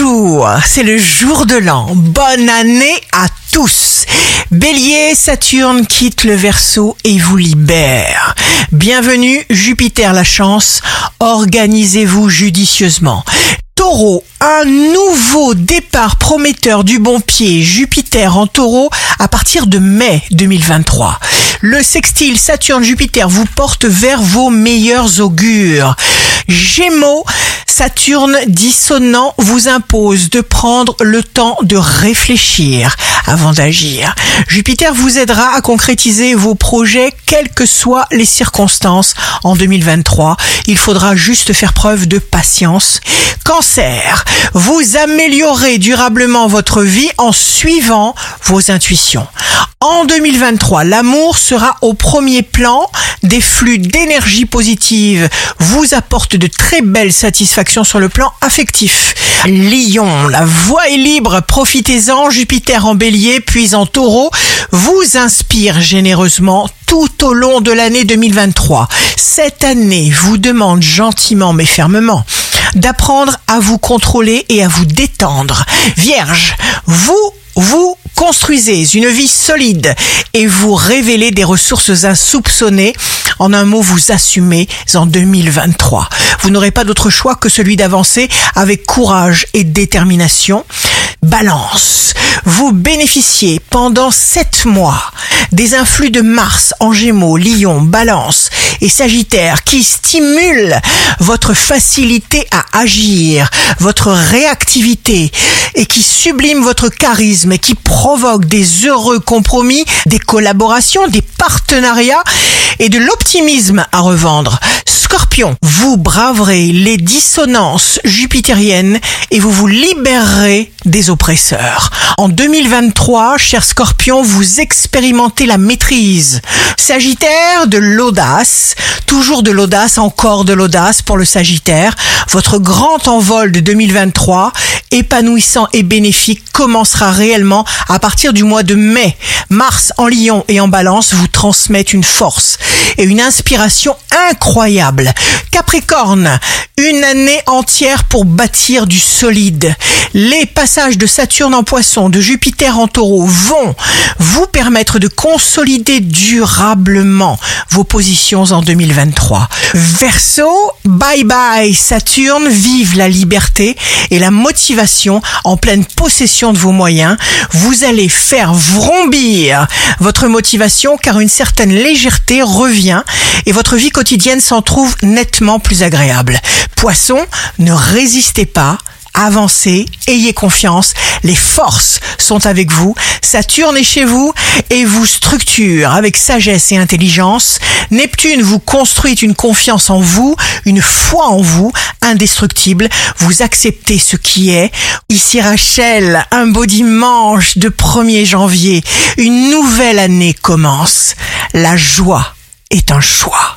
Bonjour, c'est le jour de l'an. Bonne année à tous. Bélier, Saturne quitte le Verseau et vous libère. Bienvenue Jupiter la chance. Organisez-vous judicieusement. Taureau, un nouveau départ prometteur du bon pied Jupiter en taureau à partir de mai 2023. Le sextile Saturne-Jupiter vous porte vers vos meilleurs augures. Gémeaux, Saturne dissonant vous impose de prendre le temps de réfléchir avant d'agir. Jupiter vous aidera à concrétiser vos projets quelles que soient les circonstances en 2023. Il faudra juste faire preuve de patience. Cancer, vous améliorez durablement votre vie en suivant vos intuitions. En 2023, l'amour sera au premier plan, des flux d'énergie positive vous apportent de très belles satisfactions sur le plan affectif. Lion, la voie est libre, profitez-en, Jupiter en bélier puis en taureau vous inspire généreusement tout au long de l'année 2023. Cette année vous demande gentiment mais fermement d'apprendre à vous contrôler et à vous détendre. Vierge, vous vous construisez une vie solide et vous révélez des ressources insoupçonnées. En un mot, vous assumez en 2023. Vous n'aurez pas d'autre choix que celui d'avancer avec courage et détermination. Balance, vous bénéficiez pendant sept mois des influx de Mars en Gémeaux, Lion, Balance et Sagittaire qui stimulent votre facilité à agir, votre réactivité et qui subliment votre charisme et qui provoquent des heureux compromis, des collaborations, des partenariats et de l'optimisme à revendre. Scorpion, vous braverez les dissonances jupitériennes et vous vous libérerez des oppresseurs. En 2023, cher Scorpion, vous expérimentez la maîtrise. Sagittaire, de l'audace, toujours de l'audace, encore de l'audace pour le Sagittaire. Votre grand envol de 2023, épanouissant et bénéfique, commencera réellement à partir du mois de mai. Mars en Lion et en Balance vous transmettent une force et une inspiration incroyable. Capricorne, une année entière pour bâtir du solide. Les passages de Saturne en poisson, de Jupiter en taureau vont vous permettre de consolider durablement vos positions en 2023. Verseau, bye bye Saturne, vive la liberté et la motivation en pleine possession de vos moyens. Vous allez faire vrombir votre motivation car une certaine légèreté et votre vie quotidienne s'en trouve nettement plus agréable. Poisson, ne résistez pas avancez, ayez confiance, les forces sont avec vous, Saturne est chez vous et vous structure avec sagesse et intelligence, Neptune vous construit une confiance en vous, une foi en vous, indestructible, vous acceptez ce qui est. Ici Rachel, un beau dimanche de 1er janvier, une nouvelle année commence, la joie est un choix.